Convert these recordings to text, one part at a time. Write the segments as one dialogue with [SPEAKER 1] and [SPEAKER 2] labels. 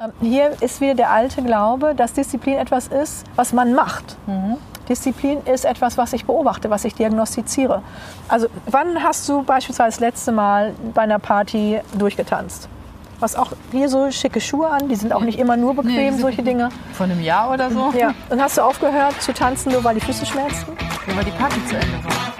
[SPEAKER 1] Ähm, Hier ist wieder der alte Glaube, dass Disziplin etwas ist, was man macht. Disziplin ist etwas, was ich beobachte, was ich diagnostiziere. Also wann hast du beispielsweise das letzte Mal bei einer Party durchgetanzt? Was auch hier so schicke Schuhe an, die sind auch nicht immer nur
[SPEAKER 2] Nee,
[SPEAKER 1] bequem,
[SPEAKER 2] sind-
[SPEAKER 1] solche Dinge.
[SPEAKER 2] Vor einem Jahr oder so?
[SPEAKER 1] Ja. Und hast du aufgehört zu tanzen, nur weil die Füße schmerzten?
[SPEAKER 2] Ja, weil die Party zu Ende war.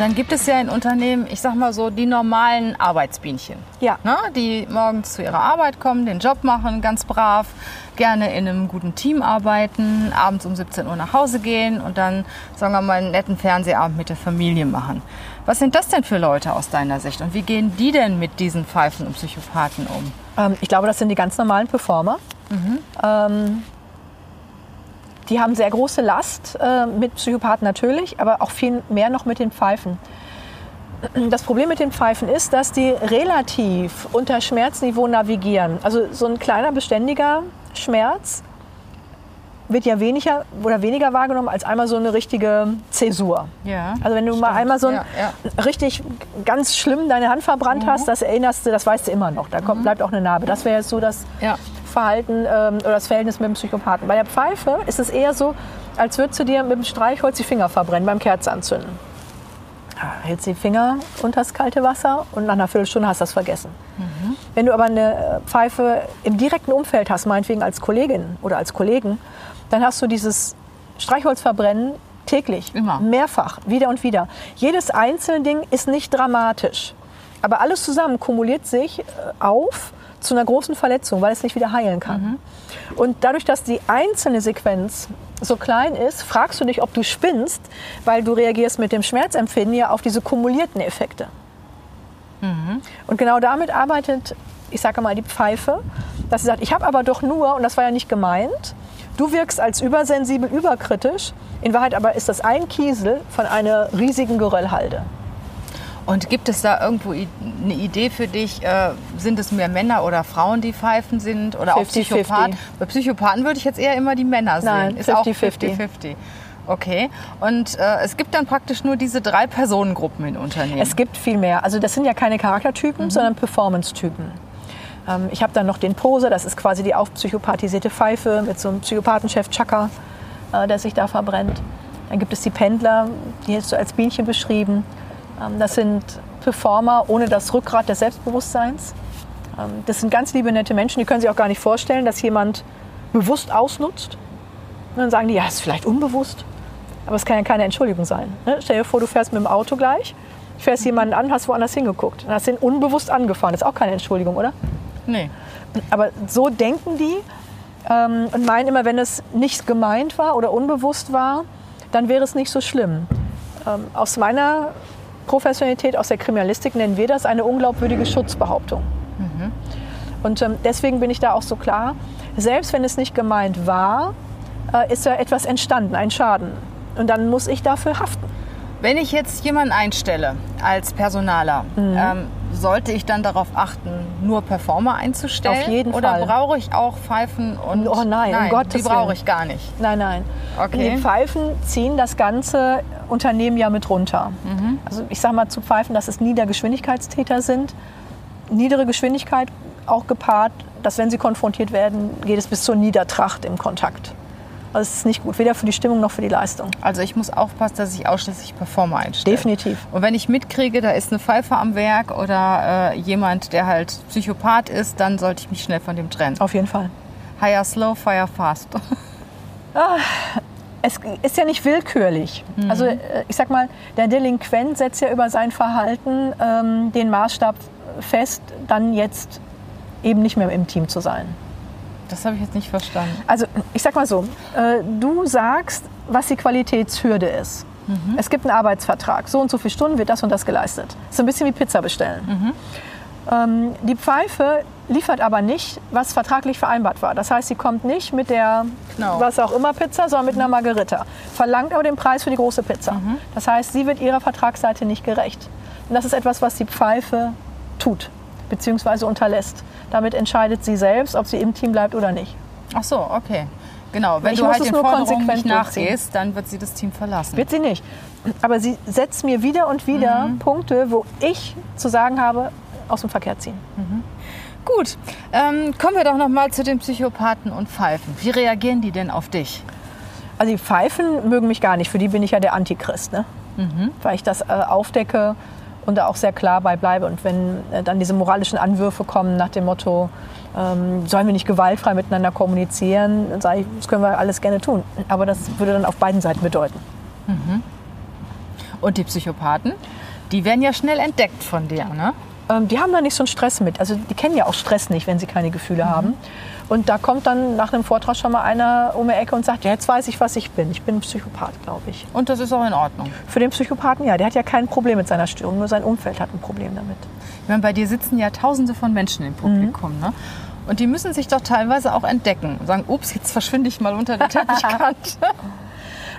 [SPEAKER 2] Dann gibt es ja in Unternehmen, ich sag mal so, die normalen Arbeitsbienchen.
[SPEAKER 1] Ja.
[SPEAKER 2] Ne? Die morgens zu ihrer Arbeit kommen, den Job machen, ganz brav, gerne in einem guten Team arbeiten, abends um 17 Uhr nach Hause gehen und dann, sagen wir mal, einen netten Fernsehabend mit der Familie machen. Was sind das denn für Leute aus deiner Sicht und wie gehen die denn mit diesen Pfeifen und Psychopathen um?
[SPEAKER 1] Ähm, ich glaube, das sind die ganz normalen Performer. Ähm, die haben sehr große Last äh, mit Psychopathen natürlich, aber auch viel mehr noch mit den Pfeifen. Das Problem mit den Pfeifen ist, dass die relativ unter Schmerzniveau navigieren. Also so ein kleiner beständiger Schmerz wird ja weniger oder weniger wahrgenommen als einmal so eine richtige Zäsur.
[SPEAKER 2] Ja.
[SPEAKER 1] Also wenn du mal einmal so ein
[SPEAKER 2] Ja, ja.
[SPEAKER 1] richtig ganz schlimm deine Hand verbrannt hast, das erinnerst du, das weißt du immer noch. Da kommt, bleibt auch eine Narbe. Das wäre jetzt so das. Verhalten ähm, oder das Verhältnis mit dem Psychopathen. Bei der Pfeife ist es eher so, als würdest du dir mit dem Streichholz die Finger verbrennen beim Kerze anzünden. Ja, hältst die Finger unter das kalte Wasser und nach einer Viertelstunde hast du das vergessen. Wenn du aber eine äh, Pfeife im direkten Umfeld hast, meinetwegen als Kollegin oder als Kollegen, dann hast du dieses Streichholzverbrennen täglich,
[SPEAKER 2] Immer.
[SPEAKER 1] mehrfach, wieder und wieder. Jedes einzelne Ding ist nicht dramatisch, aber alles zusammen kumuliert sich äh, auf zu einer großen Verletzung, weil es nicht wieder heilen kann. Und dadurch, dass die einzelne Sequenz so klein ist, fragst du dich, ob du spinnst, weil du reagierst mit dem Schmerzempfinden ja auf diese kumulierten Effekte. Und genau damit arbeitet, ich sage mal, die Pfeife, dass sie sagt, ich habe aber doch nur, und das war ja nicht gemeint, du wirkst als übersensibel, überkritisch, in Wahrheit aber ist das ein Kiesel von einer riesigen Geröllhalde.
[SPEAKER 2] Und gibt es da irgendwo eine Idee für dich? Äh, sind es mehr Männer oder Frauen, die Pfeifen sind? Oder auch
[SPEAKER 1] 50-50.
[SPEAKER 2] Psychopathen? Bei Psychopathen würde ich jetzt eher immer die Männer sehen.
[SPEAKER 1] Nein,
[SPEAKER 2] Ist auch
[SPEAKER 1] 50-50.
[SPEAKER 2] 50-50. Okay. Und äh, es gibt dann praktisch nur diese drei Personengruppen in Unternehmen.
[SPEAKER 1] Es gibt viel mehr. Also das sind ja keine Charaktertypen, sondern Performance-Typen. Ähm, ich habe dann noch den Poser, das ist quasi die aufpsychopathisierte Pfeife mit so einem Psychopathenchef Chaka, äh, der sich da verbrennt. Dann gibt es die Pendler, die jetzt so als Bienchen beschrieben. Ähm, das sind Performer ohne das Rückgrat des Selbstbewusstseins. Ähm, das sind ganz liebe, nette Menschen, die können sich auch gar nicht vorstellen, dass jemand bewusst ausnutzt. Und dann sagen die, ja, ist vielleicht unbewusst. Aber es kann ja keine Entschuldigung sein. Ne? Stell dir vor, du fährst mit dem Auto gleich, fährst jemanden an, hast woanders hingeguckt. Dann hast du ihn unbewusst angefahren. Das ist auch keine Entschuldigung, oder?
[SPEAKER 2] nee.
[SPEAKER 1] Aber so denken die ähm, und meinen immer, wenn es nicht gemeint war oder unbewusst war, dann wäre es nicht so schlimm. Ähm, aus meiner Professionalität, aus der Kriminalistik nennen wir das eine unglaubwürdige Schutzbehauptung. Und ähm, deswegen bin ich da auch so klar, selbst wenn es nicht gemeint war, äh, ist da etwas entstanden, ein Schaden. Und dann muss ich dafür haften.
[SPEAKER 2] Wenn ich jetzt jemanden einstelle als Personaler,
[SPEAKER 1] Mhm.
[SPEAKER 2] ähm, sollte ich dann darauf achten, nur Performer einzustellen?
[SPEAKER 1] Auf jeden
[SPEAKER 2] Oder
[SPEAKER 1] Fall.
[SPEAKER 2] brauche ich auch Pfeifen und
[SPEAKER 1] Oh nein, um Gottes
[SPEAKER 2] die brauche ich gar nicht.
[SPEAKER 1] Nein, nein.
[SPEAKER 2] Okay.
[SPEAKER 1] Die Pfeifen ziehen das ganze Unternehmen ja mit runter. Also ich sage mal zu Pfeifen, dass es Niedergeschwindigkeitstäter sind. Niedere Geschwindigkeit auch gepaart, dass wenn sie konfrontiert werden, geht es bis zur Niedertracht im Kontakt. Also es ist nicht gut, weder für die Stimmung noch für die Leistung.
[SPEAKER 2] Also ich muss aufpassen, dass ich ausschließlich Performer einstelle.
[SPEAKER 1] Definitiv.
[SPEAKER 2] Und wenn ich mitkriege, da ist eine Pfeife am Werk oder äh, jemand, der halt Psychopath ist, dann sollte ich mich schnell von dem trennen.
[SPEAKER 1] Auf jeden Fall.
[SPEAKER 2] Hire slow, fire fast.
[SPEAKER 1] Es ist ja nicht willkürlich. Also äh, ich sag mal, der Delinquent setzt ja über sein Verhalten ähm, den Maßstab fest, dann jetzt eben nicht mehr im Team zu sein.
[SPEAKER 2] Das habe ich jetzt nicht verstanden.
[SPEAKER 1] Also ich sag mal so, äh, du sagst, was die Qualitätshürde ist. Mhm. Es gibt einen Arbeitsvertrag, so und so viele Stunden wird das und das geleistet. Das ist ein bisschen wie Pizza bestellen. Mhm. Ähm, die Pfeife liefert aber nicht, was vertraglich vereinbart war. Das heißt, sie kommt nicht mit der, genau. was auch immer Pizza, sondern mit einer Margarita. Verlangt aber den Preis für die große Pizza. Mhm. Das heißt, sie wird ihrer Vertragsseite nicht gerecht. Und das ist etwas, was die Pfeife tut, beziehungsweise unterlässt. Damit entscheidet sie selbst, ob sie im Team bleibt oder nicht.
[SPEAKER 2] Ach so, okay. Genau, wenn ich du halt den Forderungen nicht nachgehst, dann wird sie das Team verlassen.
[SPEAKER 1] Wird sie nicht. Aber sie setzt mir wieder und wieder mhm. Punkte, wo ich zu sagen habe, aus dem Verkehr ziehen. Mhm.
[SPEAKER 2] Gut, ähm, kommen wir doch noch mal zu den Psychopathen und Pfeifen. Wie reagieren die denn auf dich?
[SPEAKER 1] Also die Pfeifen mögen mich gar nicht. Für die bin ich ja der Antichrist, ne? Mhm. weil ich das äh, aufdecke und da auch sehr klar bei bleibe. Und wenn äh, dann diese moralischen Anwürfe kommen nach dem Motto, ähm, sollen wir nicht gewaltfrei miteinander kommunizieren, dann sage ich, das können wir alles gerne tun. Aber das würde dann auf beiden Seiten bedeuten. Mhm.
[SPEAKER 2] Und die Psychopathen, die werden ja schnell entdeckt von dir, ne?
[SPEAKER 1] Ähm, die haben da nicht so einen Stress mit. Also die kennen ja auch Stress nicht, wenn sie keine Gefühle mhm. haben. Und da kommt dann nach einem Vortrag schon mal einer um die Ecke und sagt, ja, jetzt weiß ich, was ich bin. Ich bin ein Psychopath, glaube ich.
[SPEAKER 2] Und das ist auch in Ordnung?
[SPEAKER 1] Für den Psychopathen ja. Der hat ja kein Problem mit seiner Störung, nur sein Umfeld hat ein Problem damit.
[SPEAKER 2] Ich meine, bei dir sitzen ja tausende von Menschen im Publikum. Mhm. Ne? Und die müssen sich doch teilweise auch entdecken und sagen, ups, jetzt verschwinde ich mal unter der Teppichkante.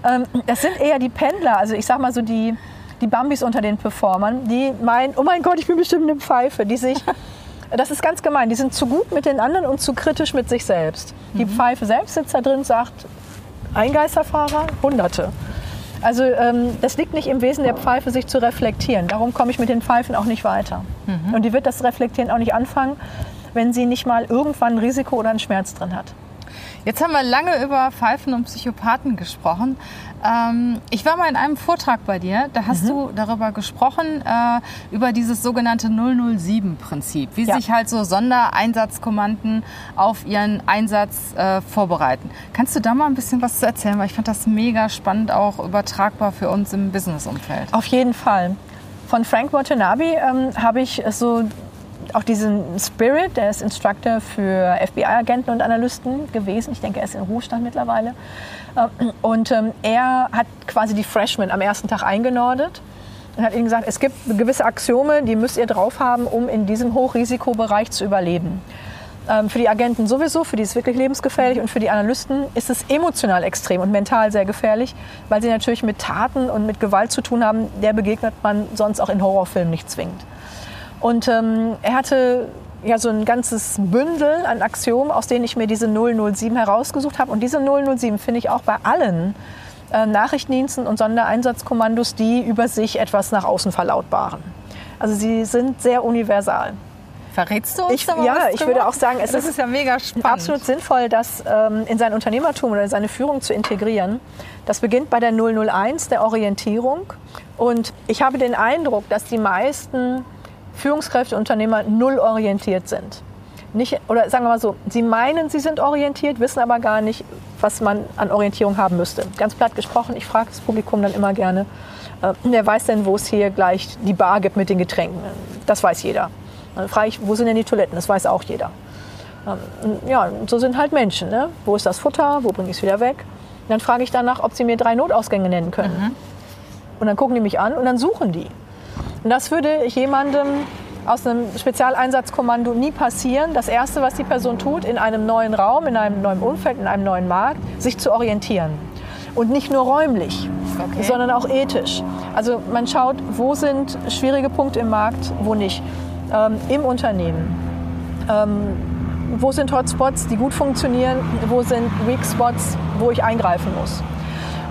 [SPEAKER 1] ähm, das sind eher die Pendler, also ich sag mal so die, die Bambis unter den Performern, die meinen, oh mein Gott, ich bin bestimmt eine Pfeife, die sich, das ist ganz gemein, die sind zu gut mit den anderen und zu kritisch mit sich selbst. Die mhm. Pfeife selbst sitzt da drin und sagt, ein Geisterfahrer, Hunderte. Also ähm, das liegt nicht im Wesen der Pfeife, sich zu reflektieren. Darum komme ich mit den Pfeifen auch nicht weiter. Mhm. Und die wird das Reflektieren auch nicht anfangen, wenn sie nicht mal irgendwann ein Risiko oder einen Schmerz drin hat.
[SPEAKER 2] Jetzt haben wir lange über Pfeifen und Psychopathen gesprochen. Ähm, ich war mal in einem Vortrag bei dir, da hast mhm. du darüber gesprochen, äh, über dieses sogenannte 007-Prinzip, wie ja. sich halt so Sondereinsatzkommanden auf ihren Einsatz äh, vorbereiten. Kannst du da mal ein bisschen was zu erzählen? Weil ich fand das mega spannend, auch übertragbar für uns im Businessumfeld.
[SPEAKER 1] Auf jeden Fall. Von Frank Watanabe ähm, habe ich so auch diesen Spirit, der ist Instructor für FBI-Agenten und Analysten gewesen. Ich denke, er ist in Ruhestand mittlerweile. Äh, und ähm, er hat quasi die Freshmen am ersten Tag eingenordet und hat ihnen gesagt, es gibt gewisse Axiome, die müsst ihr drauf haben, um in diesem Hochrisikobereich zu überleben. Ähm, für die Agenten sowieso, für die ist es wirklich lebensgefährlich und für die Analysten ist es emotional extrem und mental sehr gefährlich, weil sie natürlich mit Taten und mit Gewalt zu tun haben, der begegnet man sonst auch in Horrorfilmen nicht zwingend. Und ähm, er hatte ja so ein ganzes Bündel an Axiomen, aus denen ich mir diese 007 herausgesucht habe. Und diese 007 finde ich auch bei allen äh, Nachrichtendiensten und Sondereinsatzkommandos, die über sich etwas nach außen verlautbaren. Also sie sind sehr universal.
[SPEAKER 2] Verrätst du uns
[SPEAKER 1] ich, Ja, ich würde auch sagen, es
[SPEAKER 2] das ist, ist ja mega spannend.
[SPEAKER 1] absolut sinnvoll, das ähm, in sein Unternehmertum oder seine Führung zu integrieren. Das beginnt bei der 001, der Orientierung. Und ich habe den Eindruck, dass die meisten Führungskräfte, Unternehmer null orientiert sind. Nicht, oder sagen wir mal so, sie meinen, sie sind orientiert, wissen aber gar nicht, was man an Orientierung haben müsste. Ganz platt gesprochen, ich frage das Publikum dann immer gerne, äh, wer weiß denn, wo es hier gleich die Bar gibt mit den Getränken? Das weiß jeder. Dann frage ich, wo sind denn die Toiletten? Das weiß auch jeder. Ähm, ja, so sind halt Menschen. Ne? Wo ist das Futter? Wo bringe ich es wieder weg? Und dann frage ich danach, ob sie mir drei Notausgänge nennen können. Mhm. Und dann gucken die mich an und dann suchen die. Und das würde jemandem aus einem Spezialeinsatzkommando nie passieren. Das Erste, was die Person tut, in einem neuen Raum, in einem neuen Umfeld, in einem neuen Markt, sich zu orientieren. Und nicht nur räumlich, okay. sondern auch ethisch. Also man schaut, wo sind schwierige Punkte im Markt, wo nicht. Ähm, Im Unternehmen. Ähm, wo sind Hotspots, die gut funktionieren? Wo sind Weak Spots, wo ich eingreifen muss?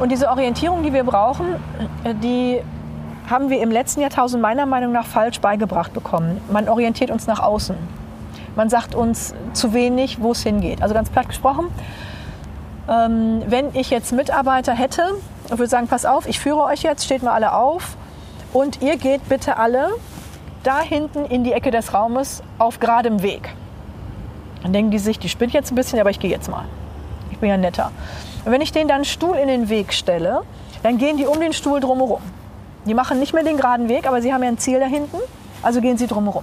[SPEAKER 1] Und diese Orientierung, die wir brauchen, die haben wir im letzten Jahrtausend meiner Meinung nach falsch beigebracht bekommen. Man orientiert uns nach außen. Man sagt uns zu wenig, wo es hingeht. Also ganz platt gesprochen, ähm, wenn ich jetzt Mitarbeiter hätte und würde sagen, pass auf, ich führe euch jetzt, steht mal alle auf und ihr geht bitte alle da hinten in die Ecke des Raumes auf geradem Weg. Dann denken die sich, die spinnt jetzt ein bisschen, aber ich gehe jetzt mal. Ich bin ja netter. Und wenn ich denen dann einen Stuhl in den Weg stelle, dann gehen die um den Stuhl drumherum. Die machen nicht mehr den geraden Weg, aber sie haben ja ein Ziel da hinten, also gehen sie drumherum.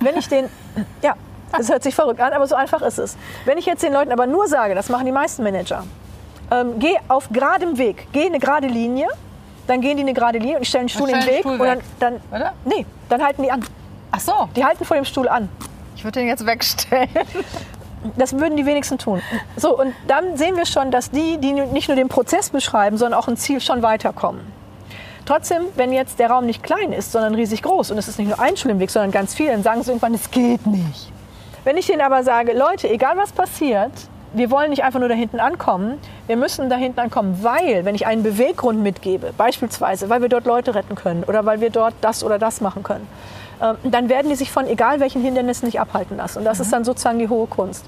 [SPEAKER 1] Wenn ich den, ja, Das hört sich verrückt an, aber so einfach ist es. Wenn ich jetzt den Leuten aber nur sage, das machen die meisten Manager, ähm, geh auf geradem Weg, geh eine gerade Linie, dann gehen die eine gerade Linie und ich stelle einen Stuhl in den
[SPEAKER 2] stellen
[SPEAKER 1] Weg
[SPEAKER 2] den
[SPEAKER 1] und
[SPEAKER 2] Stuhl
[SPEAKER 1] dann,
[SPEAKER 2] weg.
[SPEAKER 1] dann
[SPEAKER 2] Oder?
[SPEAKER 1] nee, dann halten die an.
[SPEAKER 2] Ach so,
[SPEAKER 1] Die halten vor dem Stuhl an.
[SPEAKER 2] ich würde den jetzt wegstellen.
[SPEAKER 1] Das würden die wenigsten tun. So, und dann sehen wir schon, dass die, die nicht nur den Prozess beschreiben, sondern auch ein Ziel schon weiterkommen. Trotzdem, wenn jetzt der Raum nicht klein ist, sondern riesig groß und es ist nicht nur ein Stuhl im Weg, sondern ganz viel, dann sagen sie irgendwann, es geht nicht. Wenn ich denen aber sage, Leute, egal was passiert, wir wollen nicht einfach nur da hinten ankommen, wir müssen da hinten ankommen, weil, wenn ich einen Beweggrund mitgebe, beispielsweise, weil wir dort Leute retten können oder weil wir dort das oder das machen können, äh, dann werden die sich von egal welchen Hindernissen nicht abhalten lassen. Und das ist dann sozusagen die hohe Kunst.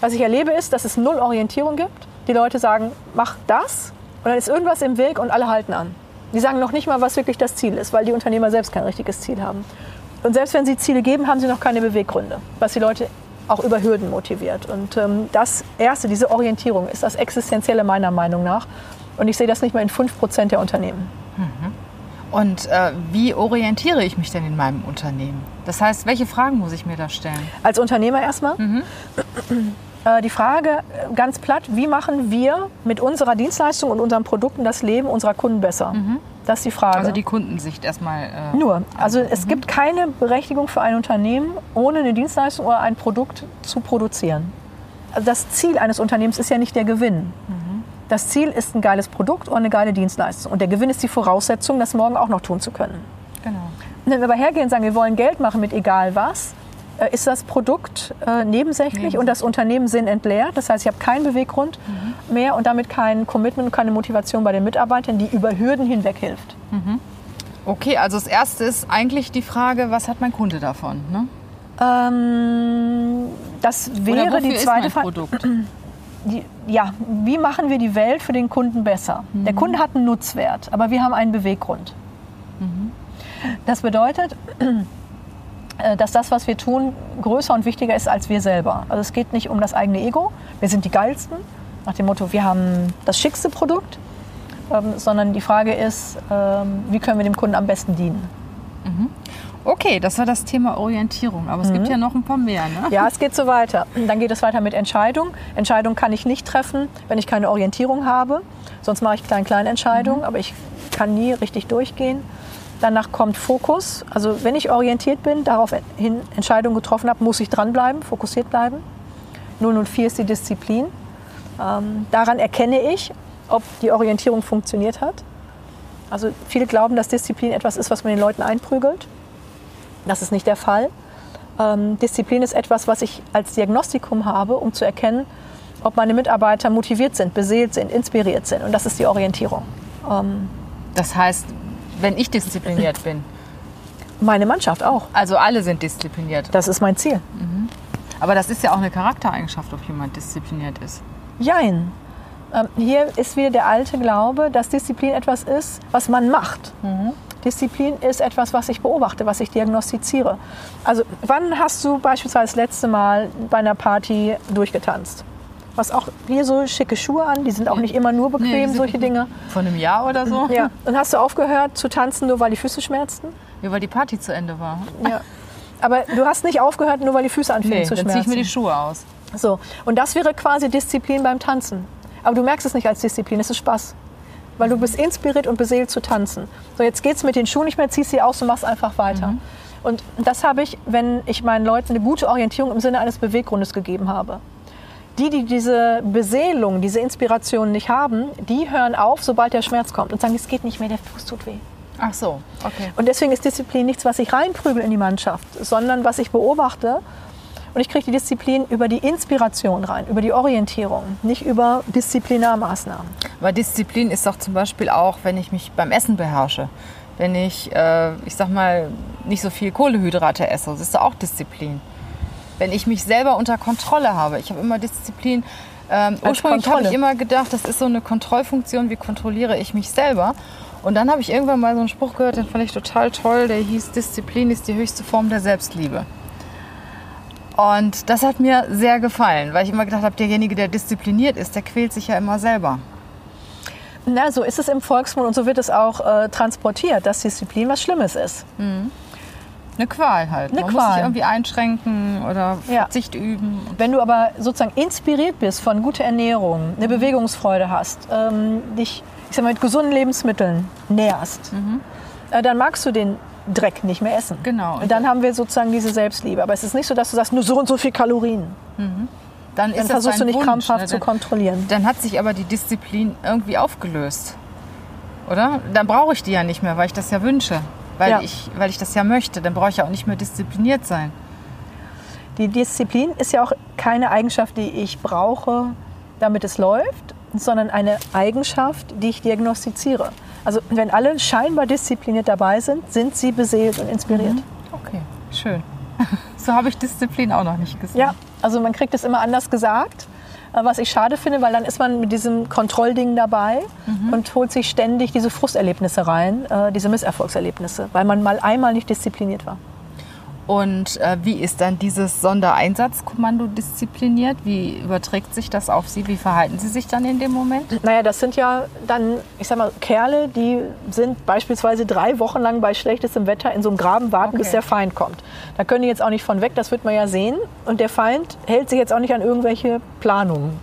[SPEAKER 1] Was ich erlebe, ist, dass es null Orientierung gibt. Die Leute sagen, mach das und dann ist irgendwas im Weg und alle halten an. Die sagen noch nicht mal, was wirklich das Ziel ist, weil die Unternehmer selbst kein richtiges Ziel haben. Und selbst wenn sie Ziele geben, haben sie noch keine Beweggründe, was die Leute auch über Hürden motiviert. Und ähm, das Erste, diese Orientierung, ist das Existenzielle meiner Meinung nach. Und ich sehe das nicht mal in 5% der Unternehmen.
[SPEAKER 2] Und äh, wie orientiere ich mich denn in meinem Unternehmen? Das heißt, welche Fragen muss ich mir da stellen?
[SPEAKER 1] Als Unternehmer erstmal. Äh, Die Frage äh, ganz platt, wie machen wir mit unserer Dienstleistung und unseren Produkten das Leben unserer Kunden besser? Das ist die Frage.
[SPEAKER 2] Also die Kundensicht erstmal. Äh,
[SPEAKER 1] Nur. Also es gibt keine Berechtigung für ein Unternehmen, ohne eine Dienstleistung oder ein Produkt zu produzieren. Also das Ziel eines Unternehmens ist ja nicht der Gewinn. Das Ziel ist ein geiles Produkt oder eine geile Dienstleistung. Und der Gewinn ist die Voraussetzung, das morgen auch noch tun zu können.
[SPEAKER 2] Genau.
[SPEAKER 1] Und wenn wir aber hergehen und sagen, wir wollen Geld machen mit egal was, äh, ist das Produkt äh, nebensächlich und das Unternehmen sinnentleert. Das heißt, ich habe keinen Beweggrund mehr und damit kein Commitment und keine Motivation bei den Mitarbeitern, die über Hürden hinweg hilft.
[SPEAKER 2] Okay, also das erste ist eigentlich die Frage, was hat mein Kunde davon? Ne?
[SPEAKER 1] Ähm, das wäre die
[SPEAKER 2] ist
[SPEAKER 1] zweite Frage.
[SPEAKER 2] Produkt?
[SPEAKER 1] Die, ja, wie machen wir die Welt für den Kunden besser? Der Kunde hat einen Nutzwert, aber wir haben einen Beweggrund. Das bedeutet, äh, dass das, was wir tun, größer und wichtiger ist als wir selber. Also es geht nicht um das eigene Ego, wir sind die geilsten, nach dem Motto, wir haben das schickste Produkt, ähm, sondern die Frage ist, ähm, wie können wir dem Kunden am besten dienen?
[SPEAKER 2] Okay, das war das Thema Orientierung. Aber es gibt ja noch ein paar mehr. Ne?
[SPEAKER 1] Ja, es geht so weiter. Dann geht es weiter mit Entscheidung. Entscheidung kann ich nicht treffen, wenn ich keine Orientierung habe. Sonst mache ich klein-klein Entscheidungen, aber ich kann nie richtig durchgehen. Danach kommt Fokus. Also wenn ich orientiert bin, daraufhin Entscheidungen getroffen habe, muss ich dranbleiben, fokussiert bleiben. 004 ist die Disziplin. Ähm, daran erkenne ich, ob die Orientierung funktioniert hat. Also viele glauben, dass Disziplin etwas ist, was man den Leuten einprügelt. Das ist nicht der Fall. Ähm, Disziplin ist etwas, was ich als Diagnostikum habe, um zu erkennen, ob meine Mitarbeiter motiviert sind, beseelt sind, inspiriert sind. Und das ist die Orientierung. Ähm,
[SPEAKER 2] Das heißt, wenn ich diszipliniert bin,
[SPEAKER 1] meine Mannschaft auch.
[SPEAKER 2] also alle sind diszipliniert.
[SPEAKER 1] Das ist mein Ziel.
[SPEAKER 2] Aber das ist ja auch eine Charaktereigenschaft, ob jemand diszipliniert ist.
[SPEAKER 1] Jein. Ähm, hier ist wieder der alte Glaube, dass Disziplin etwas ist, was man macht. Disziplin ist etwas, was ich beobachte, was ich diagnostiziere. Also wann hast du beispielsweise das letzte Mal bei einer Party durchgetanzt? Du hast auch hier so schicke Schuhe an, die sind auch nicht immer nur
[SPEAKER 2] Nee,
[SPEAKER 1] bequem,
[SPEAKER 2] sind
[SPEAKER 1] solche Dinge.
[SPEAKER 2] Vor einem Jahr oder so?
[SPEAKER 1] Ja. Und hast du aufgehört zu tanzen, nur weil die Füße schmerzten?
[SPEAKER 2] Ja, weil die Party zu Ende war.
[SPEAKER 1] Ja. Aber du hast nicht aufgehört, nur weil die Füße anfingen
[SPEAKER 2] Nee,
[SPEAKER 1] zu
[SPEAKER 2] dann
[SPEAKER 1] schmerzen.
[SPEAKER 2] ziehe ich mir die Schuhe aus.
[SPEAKER 1] So, und das wäre quasi Disziplin beim Tanzen. Aber du merkst es nicht als Disziplin, es ist Spaß. Weil du bist inspiriert und beseelt zu tanzen. So, jetzt geht's mit den Schuhen nicht mehr, ziehst sie aus und machst einfach weiter. Und das habe ich, wenn ich meinen Leuten eine gute Orientierung im Sinne eines Beweggrundes gegeben habe. Die, die diese Beseelung, diese Inspiration nicht haben, die hören auf, sobald der Schmerz kommt und sagen, es geht nicht mehr, der Fuß tut weh.
[SPEAKER 2] Ach so, okay.
[SPEAKER 1] Und deswegen ist Disziplin nichts, was ich reinprügel in die Mannschaft, sondern was ich beobachte. Und ich kriege die Disziplin über die Inspiration rein, über die Orientierung, nicht über Disziplinarmaßnahmen.
[SPEAKER 2] Aber Disziplin ist doch zum Beispiel auch, wenn ich mich beim Essen beherrsche. Wenn ich, äh, ich sag mal, nicht so viel Kohlehydrate esse, das ist doch auch Disziplin. Wenn ich mich selber unter Kontrolle habe. Ich habe immer Disziplin. Ähm, ursprünglich habe ich immer gedacht, das ist so eine Kontrollfunktion, wie kontrolliere ich mich selber. Und dann habe ich irgendwann mal so einen Spruch gehört, den fand ich total toll, der hieß, Disziplin ist die höchste Form der Selbstliebe. Und das hat mir sehr gefallen, weil ich immer gedacht habe, derjenige, der diszipliniert ist, der quält sich ja immer selber.
[SPEAKER 1] Na, so ist es im Volksmund und so wird es auch äh, transportiert, dass Disziplin was Schlimmes ist.
[SPEAKER 2] Eine Qual halt.
[SPEAKER 1] Eine
[SPEAKER 2] Man muss
[SPEAKER 1] Qual.
[SPEAKER 2] sich irgendwie einschränken oder
[SPEAKER 1] Ja.
[SPEAKER 2] Verzicht üben.
[SPEAKER 1] Wenn du aber sozusagen inspiriert bist von guter Ernährung, eine Bewegungsfreude hast, ähm, dich ich sag mal, mit gesunden Lebensmitteln nährst, äh, dann magst du den Dreck nicht mehr essen.
[SPEAKER 2] Genau.
[SPEAKER 1] Und dann haben wir sozusagen diese Selbstliebe. Aber es ist nicht so, dass du sagst, nur so und so viel Kalorien.
[SPEAKER 2] Dann,
[SPEAKER 1] Dann
[SPEAKER 2] ist das
[SPEAKER 1] versuchst du nicht
[SPEAKER 2] Wunsch,
[SPEAKER 1] krampfhaft
[SPEAKER 2] ne?
[SPEAKER 1] zu
[SPEAKER 2] Dann-
[SPEAKER 1] kontrollieren.
[SPEAKER 2] Dann hat sich aber die Disziplin irgendwie aufgelöst. Oder? Dann brauche ich die ja nicht mehr, weil ich das ja wünsche. Weil,
[SPEAKER 1] Ja.
[SPEAKER 2] ich, weil ich das ja möchte. Dann brauche ich ja auch nicht mehr diszipliniert sein.
[SPEAKER 1] Die Disziplin ist ja auch keine Eigenschaft, die ich brauche, damit es läuft, sondern eine Eigenschaft, die ich diagnostiziere. Also wenn alle scheinbar diszipliniert dabei sind, sind sie beseelt und inspiriert.
[SPEAKER 2] Okay, schön. So habe ich Disziplin auch noch nicht gesehen.
[SPEAKER 1] Ja, also man kriegt es immer anders gesagt, was ich schade finde, weil dann ist man mit diesem Kontrollding dabei und holt sich ständig diese Frusterlebnisse rein, äh, diese Misserfolgserlebnisse, weil man mal einmal nicht diszipliniert war.
[SPEAKER 2] Und äh, wie ist dann dieses Sondereinsatzkommando diszipliniert? Wie überträgt sich das auf Sie? Wie verhalten Sie sich dann in dem Moment?
[SPEAKER 1] Naja, das sind ja dann, ich sag mal, Kerle, die sind beispielsweise drei Wochen lang bei schlechtestem Wetter in so einem Graben warten, bis
[SPEAKER 2] Okay.
[SPEAKER 1] der Feind kommt. Da können die jetzt auch nicht von weg, das wird man ja sehen. Und der Feind hält sich jetzt auch nicht an irgendwelche Planungen.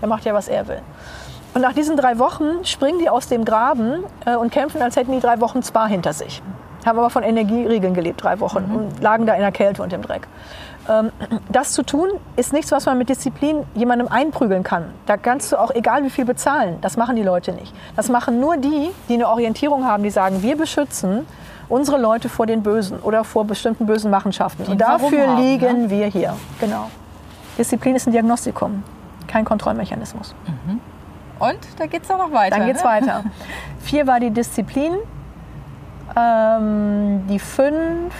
[SPEAKER 1] Der macht ja, was er will. Und nach diesen drei Wochen springen die aus dem Graben äh, und kämpfen, als hätten die drei Wochen Spa hinter sich. Haben aber von Energieriegeln gelebt, drei Wochen, und lagen da in der Kälte und im Dreck. Ähm, das zu tun, ist nichts, was man mit Disziplin jemandem einprügeln kann. Da kannst du auch egal wie viel bezahlen. Das machen die Leute nicht. Das machen nur die, die eine Orientierung haben, die sagen, wir beschützen unsere Leute vor den Bösen oder vor bestimmten bösen Machenschaften. Und
[SPEAKER 2] Warum
[SPEAKER 1] dafür
[SPEAKER 2] haben,
[SPEAKER 1] liegen wir hier. Genau. Disziplin ist ein Diagnostikum, kein Kontrollmechanismus.
[SPEAKER 2] Und da geht es auch noch weiter.
[SPEAKER 1] Dann geht's
[SPEAKER 2] ne?
[SPEAKER 1] weiter. Vier war die Disziplin. Ähm, die fünf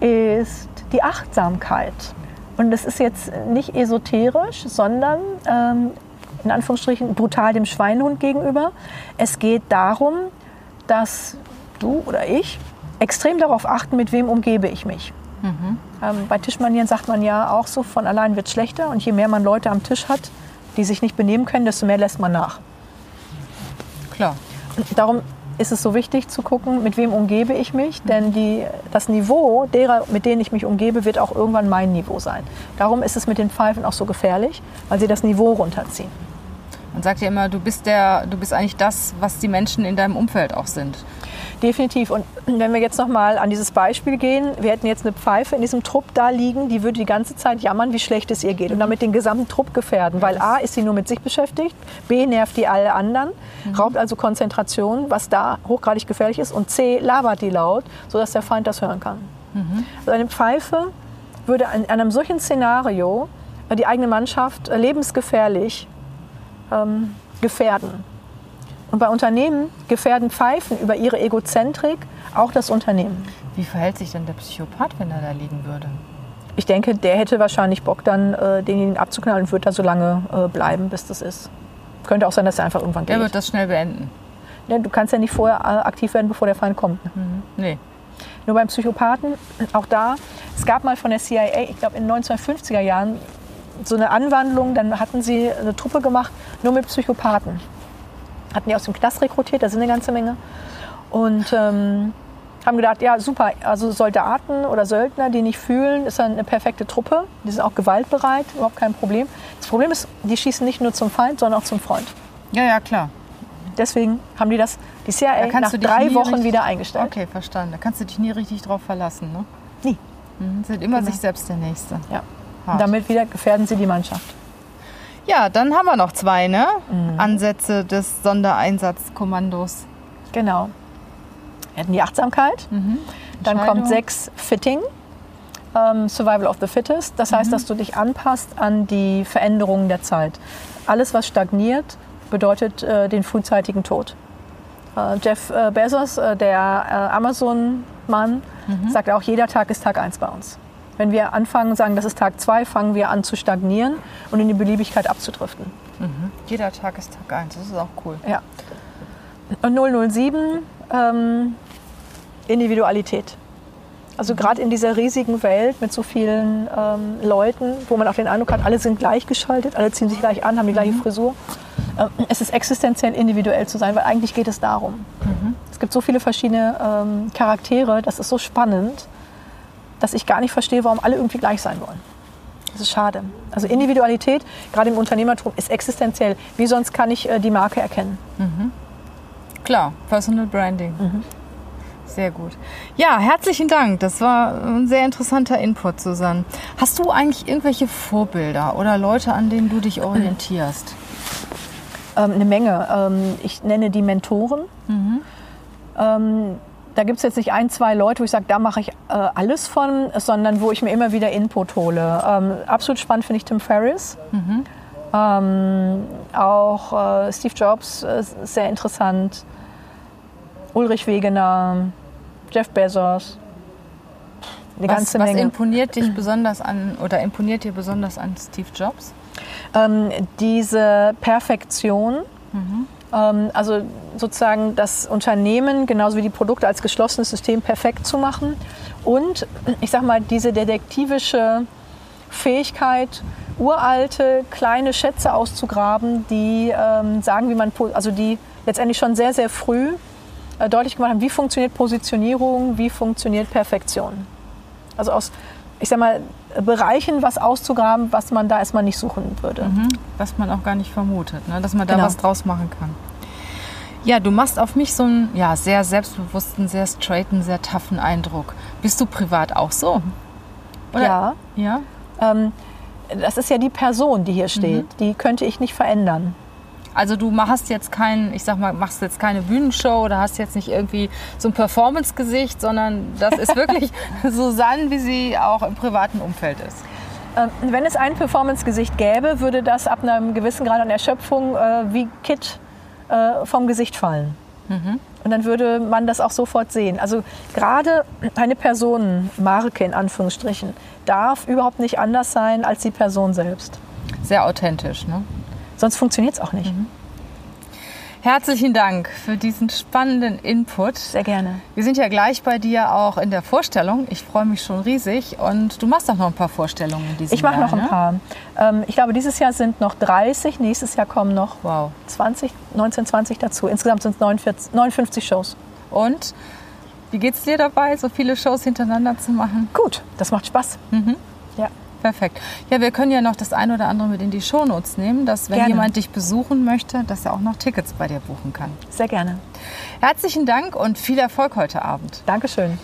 [SPEAKER 1] ist die Achtsamkeit. Und das ist jetzt nicht esoterisch, sondern ähm, in Anführungsstrichen brutal dem Schweinehund gegenüber. Es geht darum, dass du oder ich extrem darauf achten, mit wem umgebe ich mich. Ähm, bei Tischmanieren sagt man ja auch so, von allein wird es schlechter. Und je mehr man Leute am Tisch hat, die sich nicht benehmen können, desto mehr lässt man nach.
[SPEAKER 2] Klar.
[SPEAKER 1] Darum ist es so wichtig zu gucken, mit wem umgebe ich mich, denn die, das Niveau derer, mit denen ich mich umgebe, wird auch irgendwann mein Niveau sein. Darum ist es mit den Pfeifen auch so gefährlich, weil sie das Niveau runterziehen.
[SPEAKER 2] Man sagt ja immer, du bist, der, du bist eigentlich das, was die Menschen in deinem Umfeld auch sind.
[SPEAKER 1] Definitiv. Und wenn wir jetzt noch mal an dieses Beispiel gehen, wir hätten jetzt eine Pfeife in diesem Trupp da liegen, die würde die ganze Zeit jammern, wie schlecht es ihr geht und damit den gesamten Trupp gefährden, weil A ist sie nur mit sich beschäftigt, B nervt die alle anderen, raubt also Konzentration, was da hochgradig gefährlich ist und C labert die laut, sodass der Feind das hören kann. Also eine Pfeife würde in einem solchen Szenario äh, die eigene Mannschaft äh, lebensgefährlich ähm, gefährden. Und bei Unternehmen gefährden Pfeifen über ihre Egozentrik auch das Unternehmen.
[SPEAKER 2] Wie verhält sich denn der Psychopath, wenn er da liegen würde?
[SPEAKER 1] Ich denke, der hätte wahrscheinlich Bock, dann äh, den abzuknallen und wird da so lange äh, bleiben, bis das ist. Könnte auch sein, dass er einfach irgendwann
[SPEAKER 2] Der
[SPEAKER 1] geht.
[SPEAKER 2] wird das schnell beenden.
[SPEAKER 1] Ja, du kannst ja nicht vorher äh, aktiv werden, bevor der Feind kommt.
[SPEAKER 2] Nee.
[SPEAKER 1] Nur beim Psychopathen, auch da, es gab mal von der CIA, ich glaube in den 1950er Jahren, so eine Anwandlung, dann hatten sie eine Truppe gemacht, nur mit Psychopathen. Hatten die aus dem Knast rekrutiert, da sind eine ganze Menge. Und ähm, haben gedacht, ja super, also Soldaten oder Söldner, die nicht fühlen, ist dann eine perfekte Truppe. Die sind auch gewaltbereit, überhaupt kein Problem. Das Problem ist, die schießen nicht nur zum Feind, sondern auch zum Freund.
[SPEAKER 2] Ja, ja, klar.
[SPEAKER 1] Deswegen haben die das, die CIA, nach drei Wochen
[SPEAKER 2] richtig-
[SPEAKER 1] wieder eingestellt.
[SPEAKER 2] Okay, verstanden. Da kannst du dich nie richtig drauf verlassen. Ne?
[SPEAKER 1] Nie.
[SPEAKER 2] Mhm. Sind immer
[SPEAKER 1] Genau.
[SPEAKER 2] sich selbst der Nächste.
[SPEAKER 1] Ja.
[SPEAKER 2] Hart.
[SPEAKER 1] Und damit wieder gefährden sie die Mannschaft.
[SPEAKER 2] Ja, dann haben wir noch zwei ne?
[SPEAKER 1] Mhm.
[SPEAKER 2] Ansätze des Sondereinsatzkommandos.
[SPEAKER 1] Genau. Wir hatten die Achtsamkeit. Dann
[SPEAKER 2] Entscheidung.
[SPEAKER 1] kommt sechs Fitting. Ähm, Survival of the Fittest. Das
[SPEAKER 2] Mhm.
[SPEAKER 1] heißt, dass du dich anpasst an die Veränderungen der Zeit. Alles, was stagniert, bedeutet äh, den frühzeitigen Tod. Äh, Jeff äh, Bezos, äh, der äh, Amazon-Mann,
[SPEAKER 2] Mhm.
[SPEAKER 1] sagt auch, jeder Tag ist Tag 1 bei uns. Wenn wir anfangen, sagen, das ist Tag 2, fangen wir an zu stagnieren und in die Beliebigkeit abzudriften.
[SPEAKER 2] Jeder Tag ist Tag 1. Das ist auch cool.
[SPEAKER 1] Ja. Und 007, ähm, Individualität. Also gerade in dieser riesigen Welt mit so vielen ähm, Leuten, wo man auch den Eindruck hat, alle sind gleichgeschaltet, alle ziehen sich gleich an, haben die gleiche Frisur. Ähm, es ist existenziell individuell zu sein, weil eigentlich geht es darum. Es gibt so viele verschiedene ähm, Charaktere, das ist so spannend, dass ich gar nicht verstehe, warum alle irgendwie gleich sein wollen. Das ist schade. Also Individualität, gerade im Unternehmertum, ist existenziell. Wie sonst kann ich äh, die Marke erkennen?
[SPEAKER 2] Klar, Personal Branding. Sehr gut. Ja, herzlichen Dank. Das war ein sehr interessanter Input, Susanne. Hast du eigentlich irgendwelche Vorbilder oder Leute, an denen du dich orientierst?
[SPEAKER 1] Ähm, eine Menge. Ähm, ich nenne die Mentoren. Ähm, da gibt es jetzt nicht ein, zwei Leute, wo ich sage, da mache ich äh, alles von, sondern wo ich mir immer wieder Input hole. Ähm, absolut spannend finde ich Tim Ferriss. Ähm, auch äh, Steve Jobs äh, ist sehr interessant. Ulrich Wegener, Jeff Bezos. Eine
[SPEAKER 2] Was,
[SPEAKER 1] ganze
[SPEAKER 2] was
[SPEAKER 1] Menge.
[SPEAKER 2] imponiert dich besonders an oder imponiert dir besonders an Steve Jobs?
[SPEAKER 1] ähm, diese Perfektion, ähm, also sozusagen das Unternehmen genauso wie die Produkte als geschlossenes System perfekt zu machen und ich sag mal diese detektivische Fähigkeit, uralte kleine Schätze auszugraben, die ähm, sagen, wie man, also die letztendlich schon sehr, sehr früh äh, deutlich gemacht haben, wie funktioniert Positionierung, wie funktioniert Perfektion. Also aus, ich sag mal, Bereichen was auszugraben, was man da erstmal nicht suchen würde.
[SPEAKER 2] Was man auch gar nicht vermutet, ne? dass man da
[SPEAKER 1] Genau.
[SPEAKER 2] was draus machen kann. Ja, du machst auf mich so einen ja, sehr selbstbewussten, sehr straighten, sehr toughen Eindruck. Bist du privat auch so?
[SPEAKER 1] Ja.
[SPEAKER 2] Ja?
[SPEAKER 1] Ähm, das ist ja die Person, die hier steht. Die könnte ich nicht verändern.
[SPEAKER 2] Also du machst jetzt kein, ich sag mal, machst jetzt keine Bühnenshow oder hast jetzt nicht irgendwie so ein Performance-Gesicht, sondern das ist wirklich Susanne, wie sie auch im privaten Umfeld ist.
[SPEAKER 1] Ähm, wenn es ein Performance-Gesicht gäbe, würde das ab einem gewissen Grad an Erschöpfung äh, wie Kit äh, vom Gesicht fallen. Und dann würde man das auch sofort sehen. Also gerade eine Personenmarke in Anführungsstrichen darf überhaupt nicht anders sein als die Person selbst.
[SPEAKER 2] Sehr authentisch, ne?
[SPEAKER 1] Sonst funktioniert es auch nicht.
[SPEAKER 2] Herzlichen Dank für diesen spannenden Input.
[SPEAKER 1] Sehr gerne.
[SPEAKER 2] Wir sind ja gleich bei dir auch in der Vorstellung. Ich freue mich schon riesig. Und du machst auch noch ein paar Vorstellungen in diesem
[SPEAKER 1] Ich mache
[SPEAKER 2] Jahr.
[SPEAKER 1] noch ein
[SPEAKER 2] ne?
[SPEAKER 1] paar. Ähm, ich glaube, dieses Jahr sind noch 30, nächstes Jahr kommen noch
[SPEAKER 2] Wow.
[SPEAKER 1] 20, 19, 20 dazu. Insgesamt sind es 49 59 Shows.
[SPEAKER 2] Und wie geht's dir dabei, so viele Shows hintereinander zu machen?
[SPEAKER 1] Gut, das macht Spaß. Ja.
[SPEAKER 2] Perfekt. Ja, wir können ja noch das eine oder andere mit in die Shownotes nehmen, dass wenn
[SPEAKER 1] Gerne.
[SPEAKER 2] jemand dich besuchen möchte, dass er auch noch Tickets bei dir buchen kann.
[SPEAKER 1] Sehr gerne.
[SPEAKER 2] Herzlichen Dank und viel Erfolg heute Abend.
[SPEAKER 1] Dankeschön.